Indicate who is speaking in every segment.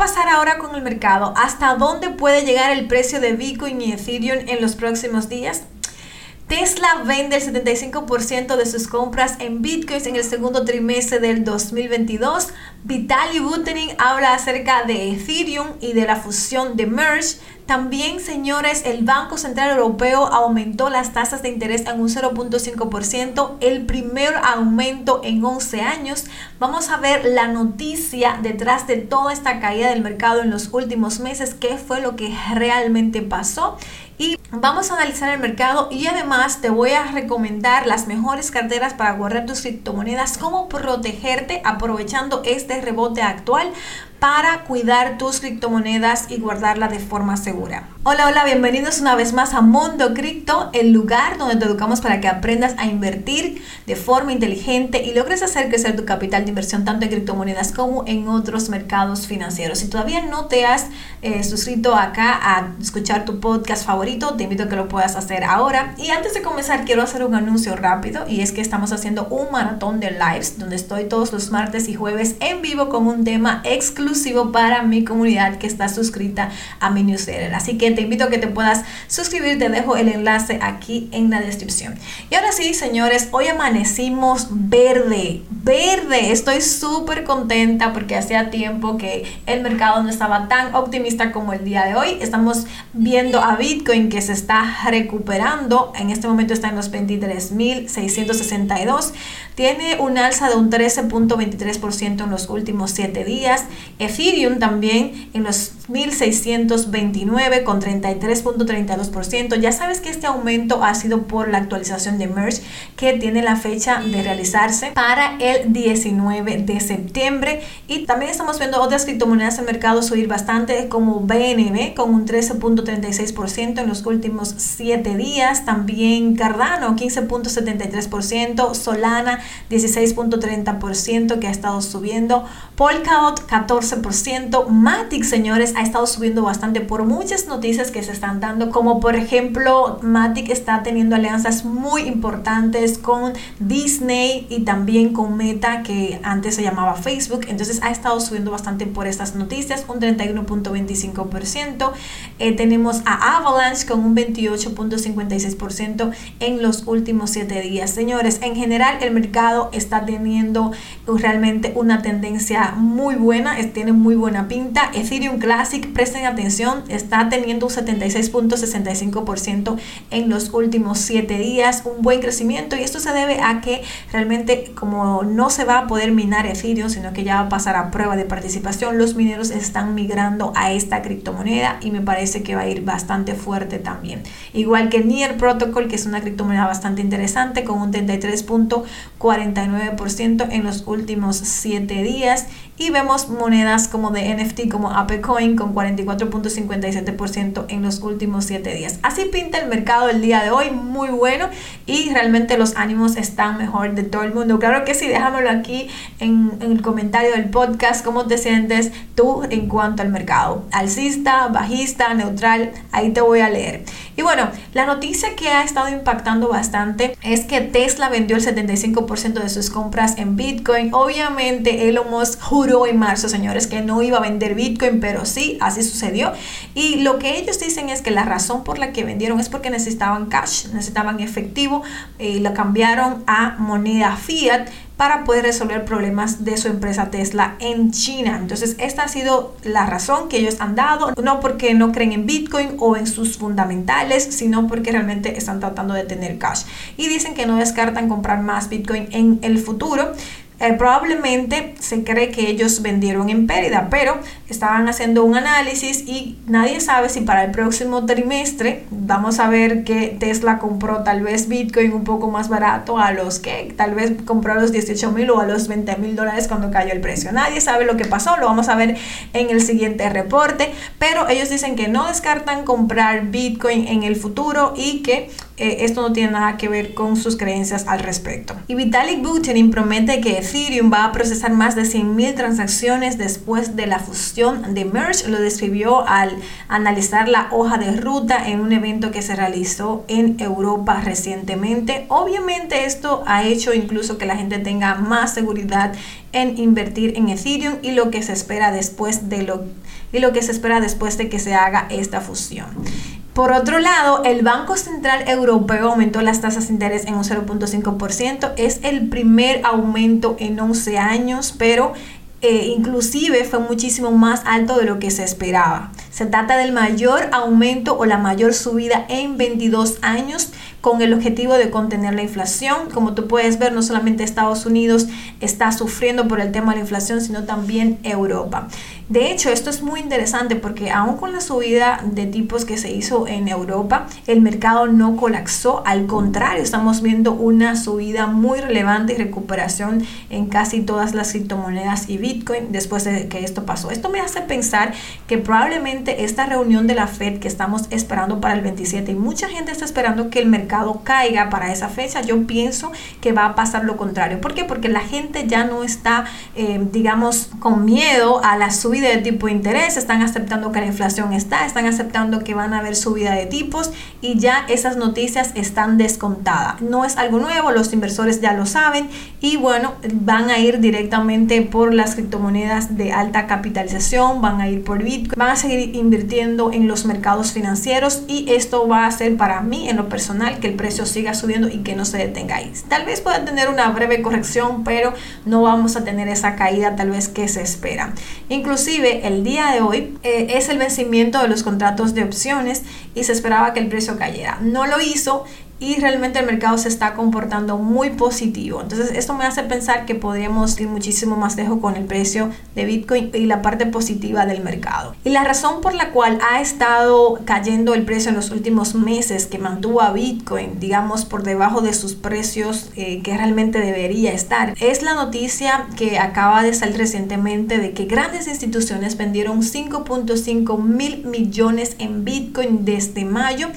Speaker 1: pasar ahora con el mercado? ¿Hasta dónde puede llegar el precio de Bitcoin y Ethereum en los próximos días? Tesla vende el 75% de sus compras en bitcoins en el segundo trimestre del 2022. Vitaly Buterin habla acerca de Ethereum y de la fusión de Merge. También, señores, el Banco Central Europeo aumentó las tasas de interés en un 0.5%, el primer aumento en 11 años. Vamos a ver la noticia detrás de toda esta caída del mercado en los últimos meses, qué fue lo que realmente pasó y vamos a analizar el mercado y además te voy a recomendar las mejores carteras para guardar tus criptomonedas, cómo protegerte aprovechando este rebote actual para cuidar tus criptomonedas y guardarla de forma segura. Hola, hola, bienvenidos una vez más a Mundo Cripto, el lugar donde te educamos para que aprendas a invertir de forma inteligente y logres hacer crecer tu capital de inversión tanto en criptomonedas como en otros mercados financieros. Si todavía no te has eh, suscrito acá a escuchar tu podcast favorito, te invito a que lo puedas hacer ahora. Y antes de comenzar, quiero hacer un anuncio rápido y es que estamos haciendo un maratón de lives donde estoy todos los martes y jueves en vivo con un tema exclusivo para mi comunidad que está suscrita a mi newsletter. Así que te invito a que te puedas suscribir, te dejo el enlace aquí en la descripción. Y ahora sí, señores, hoy amanecimos verde, verde. Estoy súper contenta porque hacía tiempo que el mercado no estaba tan optimista como el día de hoy. Estamos viendo a Bitcoin que se está recuperando. En este momento está en los 23.662. Tiene un alza de un 13.23% en los últimos 7 días Ethereum también en los 1629 con 33.32%. Ya sabes que este aumento ha sido por la actualización de Merge que tiene la fecha de realizarse para el 19 de septiembre. Y también estamos viendo otras criptomonedas en mercado subir bastante como BNB con un 13.36% en los últimos 7 días. También Cardano 15.73%, Solana 16.30% que ha estado subiendo, Polkadot 14 12%. Matic, señores, ha estado subiendo bastante por muchas noticias que se están dando, como por ejemplo, Matic está teniendo alianzas muy importantes con Disney y también con Meta, que antes se llamaba Facebook. Entonces ha estado subiendo bastante por estas noticias, un 31.25%. Eh, tenemos a Avalanche con un 28.56% en los últimos 7 días. Señores, en general el mercado está teniendo realmente una tendencia muy buena. Tiene muy buena pinta. Ethereum Classic, presten atención, está teniendo un 76.65% en los últimos 7 días, un buen crecimiento y esto se debe a que realmente como no se va a poder minar Ethereum, sino que ya va a pasar a prueba de participación, los mineros están migrando a esta criptomoneda y me parece que va a ir bastante fuerte también. Igual que Near Protocol, que es una criptomoneda bastante interesante con un 33.49% en los últimos 7 días y vemos monedas como de NFT como ApeCoin con 44.57% en los últimos 7 días. Así pinta el mercado el día de hoy, muy bueno y realmente los ánimos están mejor de todo el mundo. Claro que sí, déjamelo aquí en, en el comentario del podcast, cómo te sientes tú en cuanto al mercado. Alcista, bajista, neutral, ahí te voy a leer. Y bueno, la noticia que ha estado impactando bastante es que Tesla vendió el 75% de sus compras en Bitcoin. Obviamente Elon Musk juró en marzo, señores, que no iba a vender Bitcoin, pero sí, así sucedió. Y lo que ellos dicen es que la razón por la que vendieron es porque necesitaban cash, necesitaban efectivo y lo cambiaron a moneda fiat para poder resolver problemas de su empresa Tesla en China. Entonces, esta ha sido la razón que ellos han dado, no porque no creen en Bitcoin o en sus fundamentales, sino porque realmente están tratando de tener cash. Y dicen que no descartan comprar más Bitcoin en el futuro. Eh, probablemente se cree que ellos vendieron en pérdida, pero estaban haciendo un análisis y nadie sabe si para el próximo trimestre vamos a ver que Tesla compró tal vez Bitcoin un poco más barato a los que tal vez compró a los 18 mil o a los 20 mil dólares cuando cayó el precio. Nadie sabe lo que pasó, lo vamos a ver en el siguiente reporte, pero ellos dicen que no descartan comprar Bitcoin en el futuro y que eh, esto no tiene nada que ver con sus creencias al respecto. Y Vitalik Buterin promete que Ethereum va a procesar más de 100.000 transacciones después de la fusión de Merge. Lo describió al analizar la hoja de ruta en un evento que se realizó en Europa recientemente. Obviamente esto ha hecho incluso que la gente tenga más seguridad en invertir en Ethereum y lo que se espera después de lo y lo que se espera después de que se haga esta fusión. Por otro lado, el Banco Central Europeo aumentó las tasas de interés en un 0.5%. Es el primer aumento en 11 años, pero eh, inclusive fue muchísimo más alto de lo que se esperaba. Se trata del mayor aumento o la mayor subida en 22 años con el objetivo de contener la inflación. Como tú puedes ver, no solamente Estados Unidos está sufriendo por el tema de la inflación, sino también Europa. De hecho, esto es muy interesante porque aún con la subida de tipos que se hizo en Europa, el mercado no colapsó. Al contrario, estamos viendo una subida muy relevante y recuperación en casi todas las criptomonedas y Bitcoin después de que esto pasó. Esto me hace pensar que probablemente esta reunión de la Fed que estamos esperando para el 27 y mucha gente está esperando que el mercado caiga para esa fecha, yo pienso que va a pasar lo contrario. ¿Por qué? Porque la gente ya no está, eh, digamos, con miedo a la subida de tipo de interés, están aceptando que la inflación está, están aceptando que van a haber subida de tipos y ya esas noticias están descontadas. No es algo nuevo, los inversores ya lo saben y bueno, van a ir directamente por las criptomonedas de alta capitalización, van a ir por Bitcoin, van a seguir invirtiendo en los mercados financieros y esto va a hacer para mí en lo personal que el precio siga subiendo y que no se detenga ahí. Tal vez pueda tener una breve corrección, pero no vamos a tener esa caída tal vez que se espera. Inclusive el día de hoy eh, es el vencimiento de los contratos de opciones y se esperaba que el precio cayera. No lo hizo y realmente el mercado se está comportando muy positivo. Entonces esto me hace pensar que podríamos ir muchísimo más lejos con el precio de Bitcoin y la parte positiva del mercado. Y la razón por la cual ha estado cayendo el precio en los últimos meses que mantuvo a Bitcoin, digamos, por debajo de sus precios eh, que realmente debería estar, es la noticia que acaba de salir recientemente de que grandes instituciones vendieron 5.5 mil millones en Bitcoin desde mayo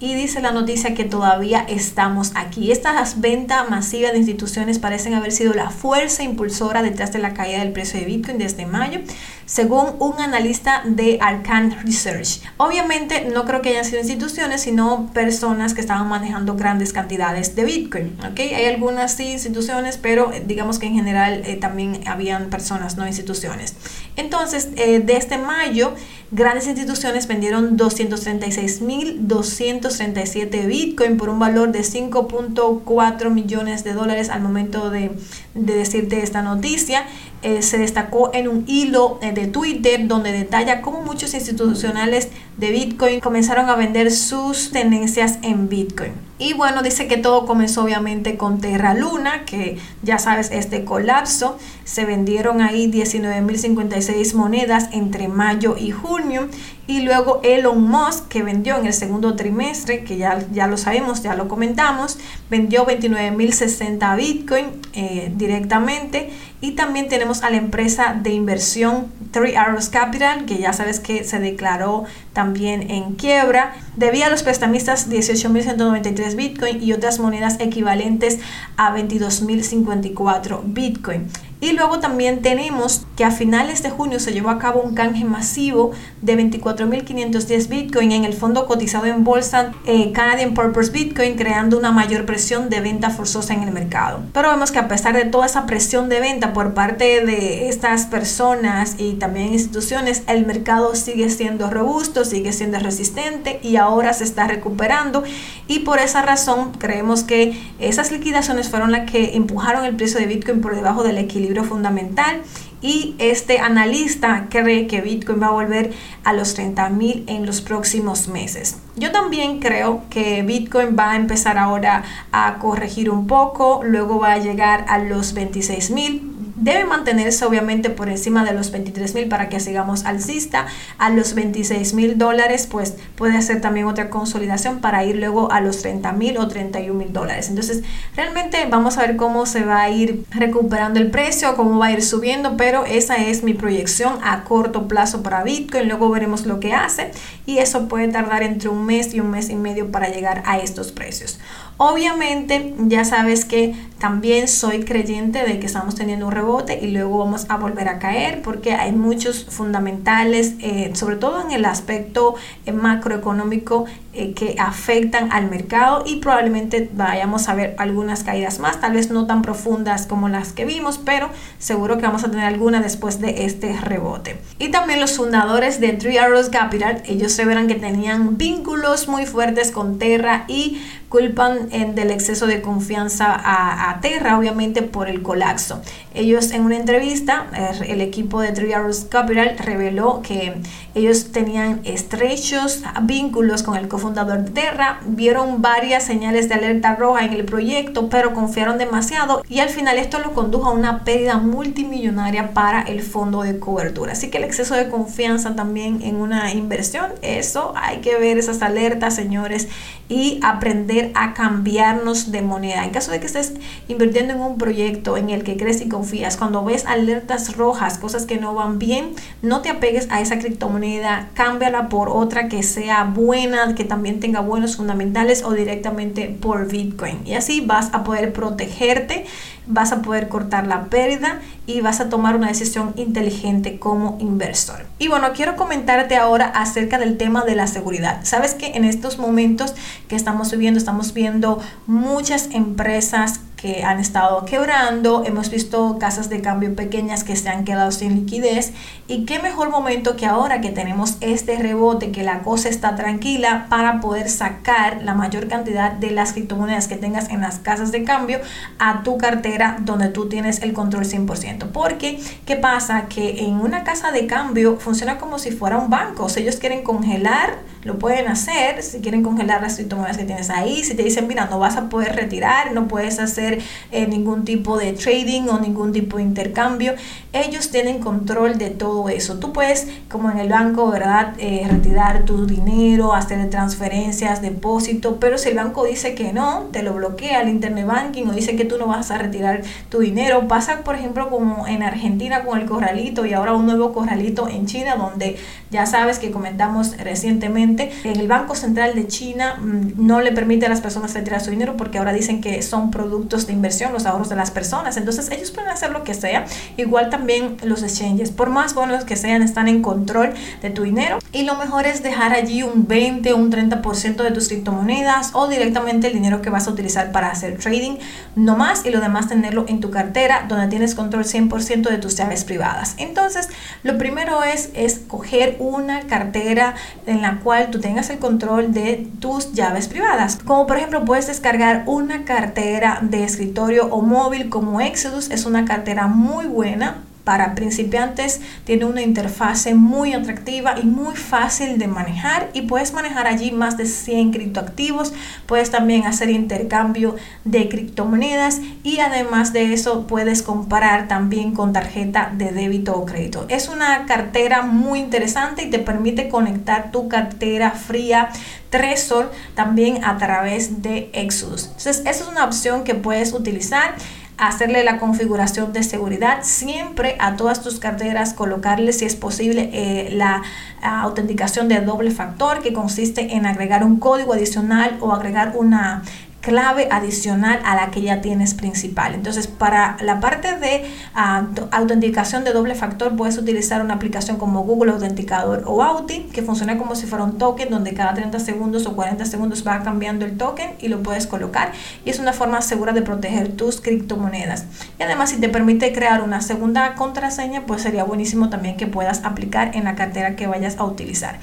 Speaker 1: y dice la noticia que todavía estamos aquí. Estas ventas masivas de instituciones parecen haber sido la fuerza impulsora detrás de la caída del precio de Bitcoin desde mayo, según un analista de Arcan Research. Obviamente no creo que hayan sido instituciones, sino personas que estaban manejando grandes cantidades de Bitcoin. ¿okay? Hay algunas sí instituciones, pero eh, digamos que en general eh, también habían personas, no instituciones. Entonces, eh, desde mayo, grandes instituciones vendieron 236.237 Bitcoin por un valor de 5.4 millones de dólares al momento de decirte esta noticia. Eh, se destacó en un hilo eh, de Twitter donde detalla cómo muchos institucionales de Bitcoin comenzaron a vender sus tenencias en Bitcoin. Y bueno, dice que todo comenzó obviamente con Terra Luna, que ya sabes, este colapso. Se vendieron ahí 19.056 monedas entre mayo y junio. Y luego Elon Musk, que vendió en el segundo trimestre, que ya, ya lo sabemos, ya lo comentamos, vendió 29.060 Bitcoin eh, directamente. Y también tenemos a la empresa de inversión Three Arrows Capital, que ya sabes que se declaró también en quiebra. Debía a los prestamistas 18.193 Bitcoin y otras monedas equivalentes a 22.054 Bitcoin. Y luego también tenemos que a finales de junio se llevó a cabo un canje masivo de 24.510 Bitcoin en el fondo cotizado en bolsa eh, Canadian Purpose Bitcoin, creando una mayor presión de venta forzosa en el mercado. Pero vemos que a pesar de toda esa presión de venta por parte de estas personas y también instituciones, el mercado sigue siendo robusto, sigue siendo resistente y ahora se está recuperando. Y por esa razón creemos que esas liquidaciones fueron las que empujaron el precio de Bitcoin por debajo del equilibrio fundamental y este analista cree que Bitcoin va a volver a los 30 mil en los próximos meses. Yo también creo que Bitcoin va a empezar ahora a corregir un poco, luego va a llegar a los 26 mil debe mantenerse obviamente por encima de los 23 mil para que sigamos alcista. A los 26 mil dólares, pues puede ser también otra consolidación para ir luego a los 30 mil o 31 mil dólares. Entonces, realmente vamos a ver cómo se va a ir recuperando el precio, cómo va a ir subiendo, pero esa es mi proyección a corto plazo para Bitcoin. Luego veremos lo que hace y eso puede tardar entre un mes y un mes y medio para llegar a estos precios. Obviamente, ya sabes que también soy creyente de que estamos teniendo un rebote y luego vamos a volver a caer porque hay muchos fundamentales, eh, sobre todo en el aspecto eh, macroeconómico, eh, que afectan al mercado y probablemente vayamos a ver algunas caídas más, tal vez no tan profundas como las que vimos, pero seguro que vamos a tener alguna después de este rebote. Y también los fundadores de Three Arrows Capital, ellos se verán que tenían vínculos muy fuertes con Terra y culpan en, del exceso de confianza a, Terra, obviamente por el colapso. Ellos en una entrevista, el equipo de Three Arrows Capital reveló que ellos tenían estrechos vínculos con el cofundador de Terra, vieron varias señales de alerta roja en el proyecto, pero confiaron demasiado y al final esto lo condujo a una pérdida multimillonaria para el fondo de cobertura. Así que el exceso de confianza también en una inversión, eso hay que ver esas alertas, señores, y aprender a cambiarnos de moneda. En caso de que estés invirtiendo en un proyecto en el que crees y confías, cuando ves alertas rojas, cosas que no van bien, no te apegues a esa criptomoneda, cámbiala por otra que sea buena, que también tenga buenos fundamentales o directamente por Bitcoin. Y así vas a poder protegerte vas a poder cortar la pérdida y vas a tomar una decisión inteligente como inversor. Y bueno, quiero comentarte ahora acerca del tema de la seguridad. Sabes que en estos momentos que estamos viviendo, estamos viendo muchas empresas que han estado quebrando, hemos visto casas de cambio pequeñas que se han quedado sin liquidez y qué mejor momento que ahora que tenemos este rebote, que la cosa está tranquila para poder sacar la mayor cantidad de las criptomonedas que tengas en las casas de cambio a tu cartera donde tú tienes el control 100%. Porque, ¿qué pasa? Que en una casa de cambio funciona como si fuera un banco, sea, ellos quieren congelar lo pueden hacer si quieren congelar las criptomonedas que tienes ahí. Si te dicen, mira, no vas a poder retirar, no puedes hacer eh, ningún tipo de trading o ningún tipo de intercambio, ellos tienen control de todo eso. Tú puedes, como en el banco, ¿verdad?, eh, retirar tu dinero, hacer transferencias, depósito, pero si el banco dice que no, te lo bloquea el internet banking o dice que tú no vas a retirar tu dinero. Pasa, por ejemplo, como en Argentina con el corralito y ahora un nuevo corralito en China, donde ya sabes que comentamos recientemente en el Banco Central de China mm, no le permite a las personas retirar su dinero porque ahora dicen que son productos de inversión los ahorros de las personas. Entonces ellos pueden hacer lo que sea. Igual también los exchanges, por más buenos que sean, están en control de tu dinero. Y lo mejor es dejar allí un 20 o un 30% de tus criptomonedas o directamente el dinero que vas a utilizar para hacer trading, no más, y lo demás tenerlo en tu cartera donde tienes control 100% de tus llaves privadas. Entonces, lo primero es escoger una cartera en la cual tú tengas el control de tus llaves privadas. Como por ejemplo puedes descargar una cartera de escritorio o móvil como Exodus. Es una cartera muy buena para principiantes tiene una interfase muy atractiva y muy fácil de manejar y puedes manejar allí más de 100 criptoactivos, puedes también hacer intercambio de criptomonedas y además de eso puedes comprar también con tarjeta de débito o crédito. Es una cartera muy interesante y te permite conectar tu cartera fría Tresor también a través de Exodus. Entonces, esa es una opción que puedes utilizar hacerle la configuración de seguridad, siempre a todas tus carteras colocarle si es posible eh, la autenticación de doble factor que consiste en agregar un código adicional o agregar una clave adicional a la que ya tienes principal. Entonces, para la parte de ah, autenticación de doble factor, puedes utilizar una aplicación como Google Autenticador o Auti, que funciona como si fuera un token, donde cada 30 segundos o 40 segundos va cambiando el token y lo puedes colocar. Y es una forma segura de proteger tus criptomonedas. Y además, si te permite crear una segunda contraseña, pues sería buenísimo también que puedas aplicar en la cartera que vayas a utilizar.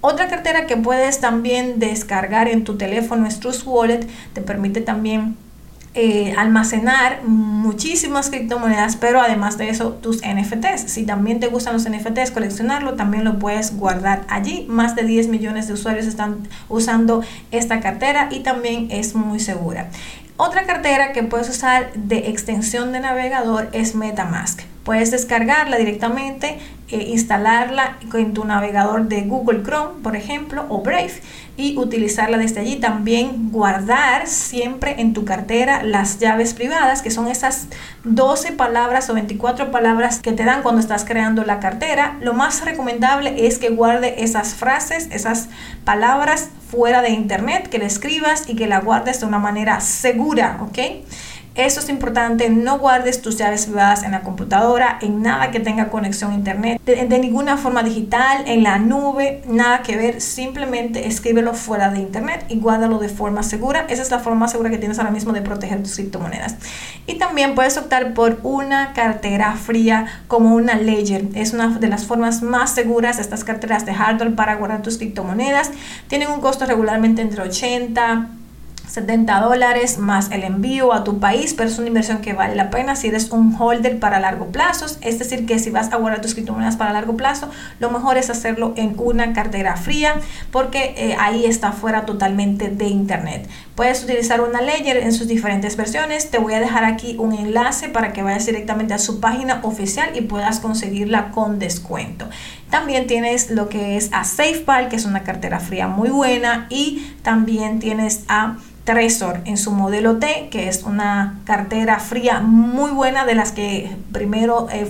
Speaker 1: Otra cartera que puedes también descargar en tu teléfono es Trust Wallet. Te permite también eh, almacenar muchísimas criptomonedas, pero además de eso tus NFTs. Si también te gustan los NFTs, coleccionarlo, también lo puedes guardar allí. Más de 10 millones de usuarios están usando esta cartera y también es muy segura. Otra cartera que puedes usar de extensión de navegador es MetaMask. Puedes descargarla directamente, e instalarla en tu navegador de Google Chrome, por ejemplo, o Brave, y utilizarla desde allí. También guardar siempre en tu cartera las llaves privadas, que son esas 12 palabras o 24 palabras que te dan cuando estás creando la cartera. Lo más recomendable es que guarde esas frases, esas palabras fuera de internet, que le escribas y que la guardes de una manera segura, ¿ok? Eso es importante, no guardes tus llaves privadas en la computadora, en nada que tenga conexión a internet, de, ninguna forma digital, en la nube, nada que ver, simplemente escríbelo fuera de internet y guárdalo de forma segura. Esa es la forma segura que tienes ahora mismo de proteger tus criptomonedas. Y también puedes optar por una cartera fría como una Ledger. Es una de las formas más seguras estas carteras de hardware para guardar tus criptomonedas. Tienen un costo regularmente entre 80 70 dólares más el envío a tu país, pero es una inversión que vale la pena si eres un holder para largo plazo. Es decir, que si vas a guardar tus criptomonedas para largo plazo, lo mejor es hacerlo en una cartera fría porque eh, ahí está fuera totalmente de internet. Puedes utilizar una Ledger en sus diferentes versiones. Te voy a dejar aquí un enlace para que vayas directamente a su página oficial y puedas conseguirla con descuento. También tienes lo que es a SafePal, que es una cartera fría muy buena, y también tienes a Trezor en su modelo T, que es una cartera fría muy buena de las que primero eh,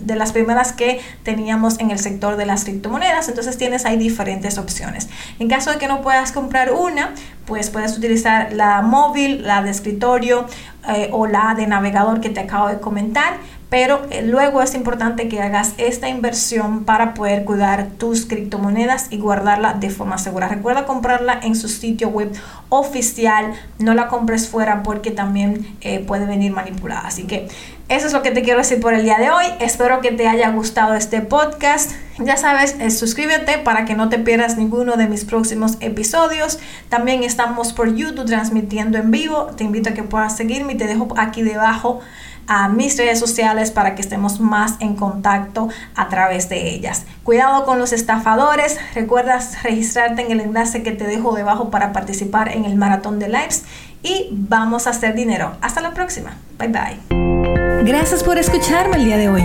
Speaker 1: de las primeras que teníamos en el sector de las criptomonedas. Entonces tienes ahí diferentes opciones. En caso de que no puedas comprar una, pues puedes utilizar la móvil, la de escritorio eh, o la de navegador que te acabo de comentar pero eh, luego es importante que hagas esta inversión para poder cuidar tus criptomonedas y guardarla de forma segura. Recuerda comprarla en su sitio web oficial, no la compres fuera porque también eh, puede venir manipulada. Así que eso es lo que te quiero decir por el día de hoy. Espero que te haya gustado este podcast. Ya sabes, eh, suscríbete para que no te pierdas ninguno de mis próximos episodios. También estamos por YouTube transmitiendo en vivo. Te invito a que puedas seguirme y te dejo aquí debajo a mis redes sociales para que estemos más en contacto a través de ellas. Cuidado con los estafadores. Recuerdas registrarte en el enlace que te dejo debajo para participar en el maratón de lives y vamos a hacer dinero. Hasta la próxima. Bye bye.
Speaker 2: Gracias por escucharme el día de hoy.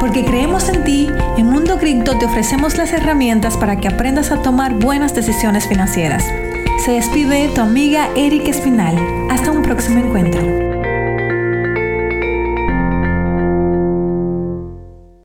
Speaker 2: Porque creemos en ti, en Mundo Cripto te ofrecemos las herramientas para que aprendas a tomar buenas decisiones financieras. Se despide tu amiga Erika Espinal. Hasta un próximo encuentro.